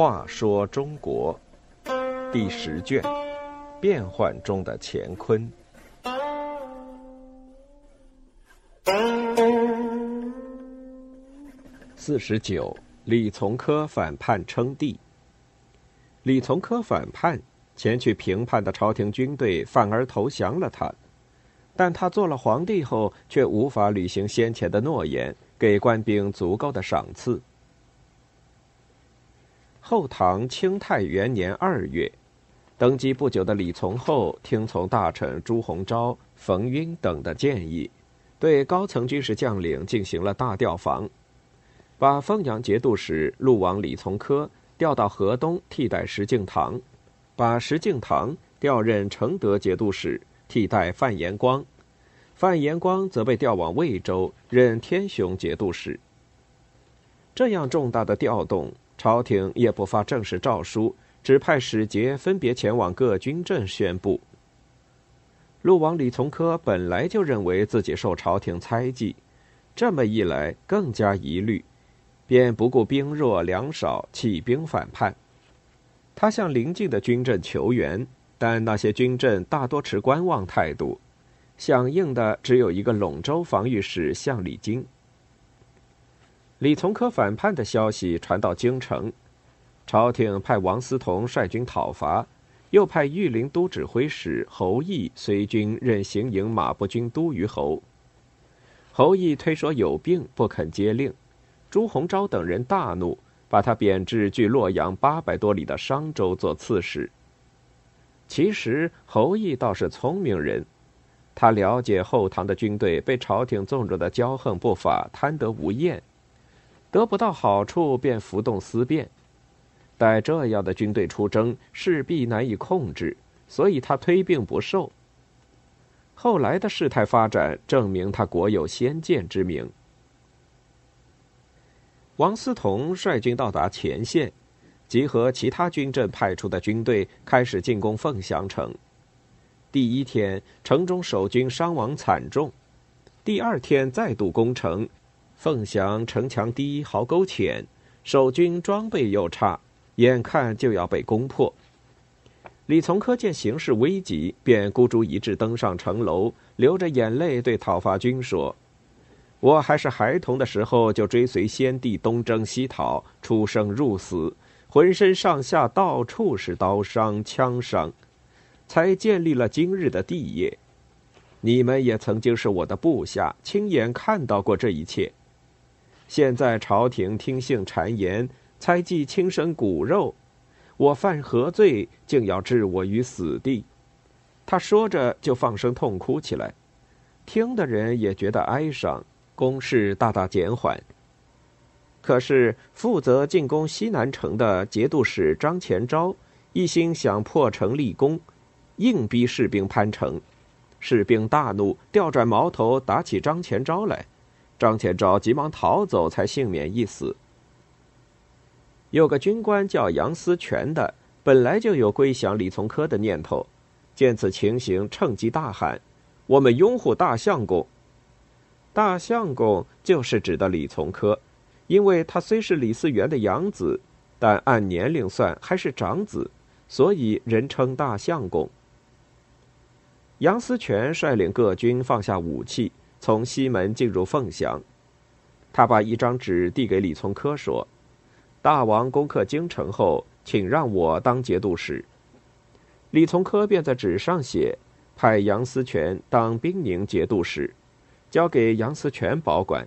话说中国第十卷：变幻中的乾坤。四十九，李从珂反叛称帝。李从珂反叛，前去平叛的朝廷军队反而投降了他，但他做了皇帝后，却无法履行先前的诺言，给官兵足够的赏赐。后唐清泰元年二月，登基不久的李从厚听从大臣朱鸿昭、冯晕等的建议，对高层军事将领进行了大调防，把丰阳节度使陆王李从珂调到河东替代石敬瑭，把石敬瑭调任承德节度使替代范延光，范延光则被调往魏州任天雄节度使。这样重大的调动。朝廷也不发正式诏书，只派使节分别前往各军镇宣布。陆王李从珂本来就认为自己受朝廷猜忌，这么一来更加疑虑，便不顾兵弱粮少，起兵反叛。他向邻近的军镇求援，但那些军镇大多持观望态度，响应的只有一个陇州防御使向礼金。李从珂反叛的消息传到京城，朝廷派王思同率军讨伐，又派御林都指挥使侯毅随军任行营马步军都虞侯。侯毅推说有病，不肯接令，朱鸿昭等人大怒，把他贬至距洛阳八百多里的商州做刺史。其实侯毅倒是聪明人，他了解后唐的军队被朝廷纵容的骄横不法、贪得无厌。得不到好处便浮动思变，待这样的军队出征势必难以控制，所以他推病不受。后来的事态发展证明他国有先见之明。王思同率军到达前线，集合其他军镇派出的军队，开始进攻凤翔城。第一天，城中守军伤亡惨重；第二天再度攻城。凤翔城墙低，壕沟浅，守军装备又差，眼看就要被攻破。李从珂见形势危急，便孤注一掷登上城楼，流着眼泪对讨伐军说：“我还是孩童的时候，就追随先帝东征西讨，出生入死，浑身上下到处是刀伤枪伤，才建立了今日的帝业。你们也曾经是我的部下，亲眼看到过这一切。”现在朝廷听信谗言，猜忌亲生骨肉，我犯何罪，竟要置我于死地？他说着就放声痛哭起来，听的人也觉得哀伤，攻势大大减缓。可是负责进攻西南城的节度使张前昭一心想破城立功，硬逼士兵攀城，士兵大怒，调转矛头打起张前昭来。张前昭急忙逃走，才幸免一死。有个军官叫杨思全的，本来就有归降李从珂的念头，见此情形，趁机大喊：“我们拥护大相公！”大相公就是指的李从珂，因为他虽是李嗣源的养子，但按年龄算还是长子，所以人称大相公。杨思权率领各军放下武器。从西门进入凤翔，他把一张纸递给李从珂，说：“大王攻克京城后，请让我当节度使。”李从珂便在纸上写：“派杨思权当兵宁节度使，交给杨思权保管。”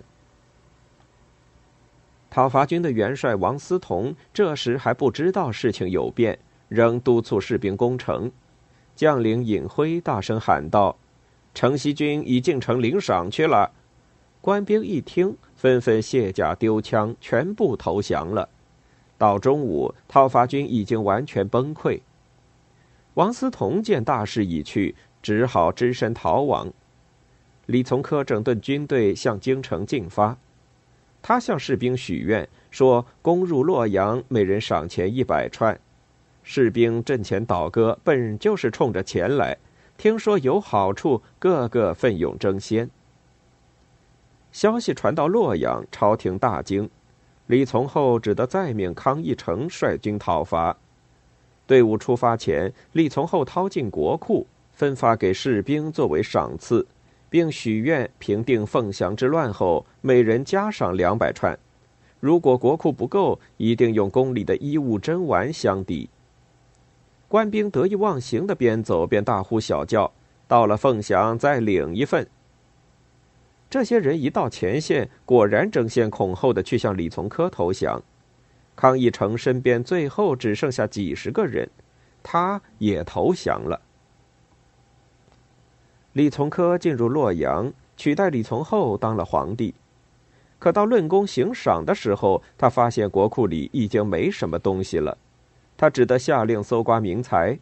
讨伐军的元帅王思同这时还不知道事情有变，仍督促士兵攻城。将领尹辉大声喊道。城西军已进城领赏去了，官兵一听，纷纷卸甲丢枪，全部投降了。到中午，讨伐军已经完全崩溃。王思同见大势已去，只好只身逃亡。李从珂整顿军队，向京城进发。他向士兵许愿说：“攻入洛阳，每人赏钱一百串。”士兵阵前倒戈，本就是冲着钱来。听说有好处，个个奋勇争先。消息传到洛阳，朝廷大惊，李从厚只得再命康义成率军讨伐。队伍出发前，李从厚掏进国库，分发给士兵作为赏赐，并许愿平定凤翔之乱后，每人加赏两百串。如果国库不够，一定用宫里的衣物珍玩相抵。官兵得意忘形的边走边大呼小叫，到了凤翔再领一份。这些人一到前线，果然争先恐后的去向李从珂投降。康义成身边最后只剩下几十个人，他也投降了。李从珂进入洛阳，取代李从厚当了皇帝。可到论功行赏的时候，他发现国库里已经没什么东西了，他只得下令搜刮民财。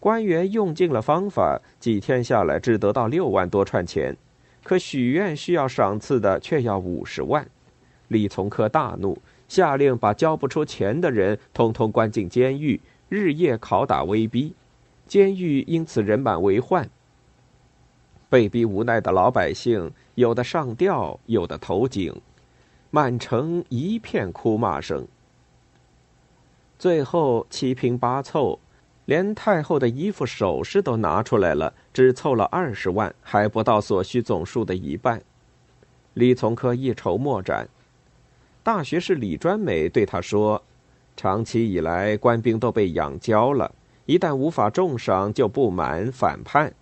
官员用尽了方法，几天下来只得到六万多串钱。可许愿需要赏赐的却要五十万，李从珂大怒，下令把交不出钱的人通通关进监狱，日夜拷打威逼，监狱因此人满为患。被逼无奈的老百姓，有的上吊，有的投井，满城一片哭骂声。最后七拼八凑。连太后的衣服首饰都拿出来了，只凑了二十万，还不到所需总数的一半。李从珂一筹莫展。大学士李专美对他说：“长期以来，官兵都被养焦了，一旦无法重赏，就不满反叛，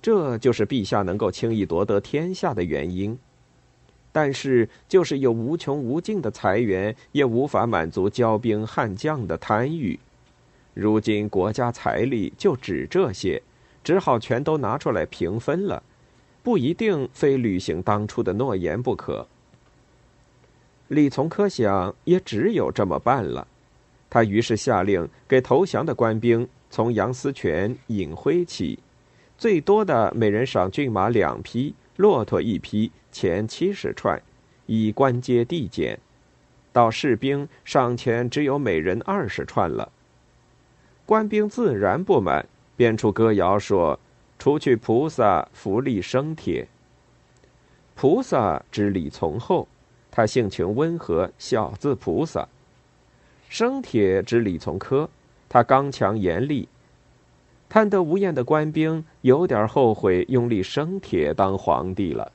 这就是陛下能够轻易夺得天下的原因。但是，就是有无穷无尽的财源，也无法满足骄兵悍将的贪欲。”如今国家财力就只这些，只好全都拿出来平分了，不一定非履行当初的诺言不可。李从珂想，也只有这么办了。他于是下令给投降的官兵从杨思权、尹辉起，最多的每人赏骏马两匹，骆驼一匹，钱七十串，以官阶递减。到士兵上前只有每人二十串了。官兵自然不满，编出歌谣说：“除去菩萨，福利生铁。”菩萨指李从厚，他性情温和，小字菩萨；生铁指李从珂，他刚强严厉。贪得无厌的官兵有点后悔用力生铁当皇帝了。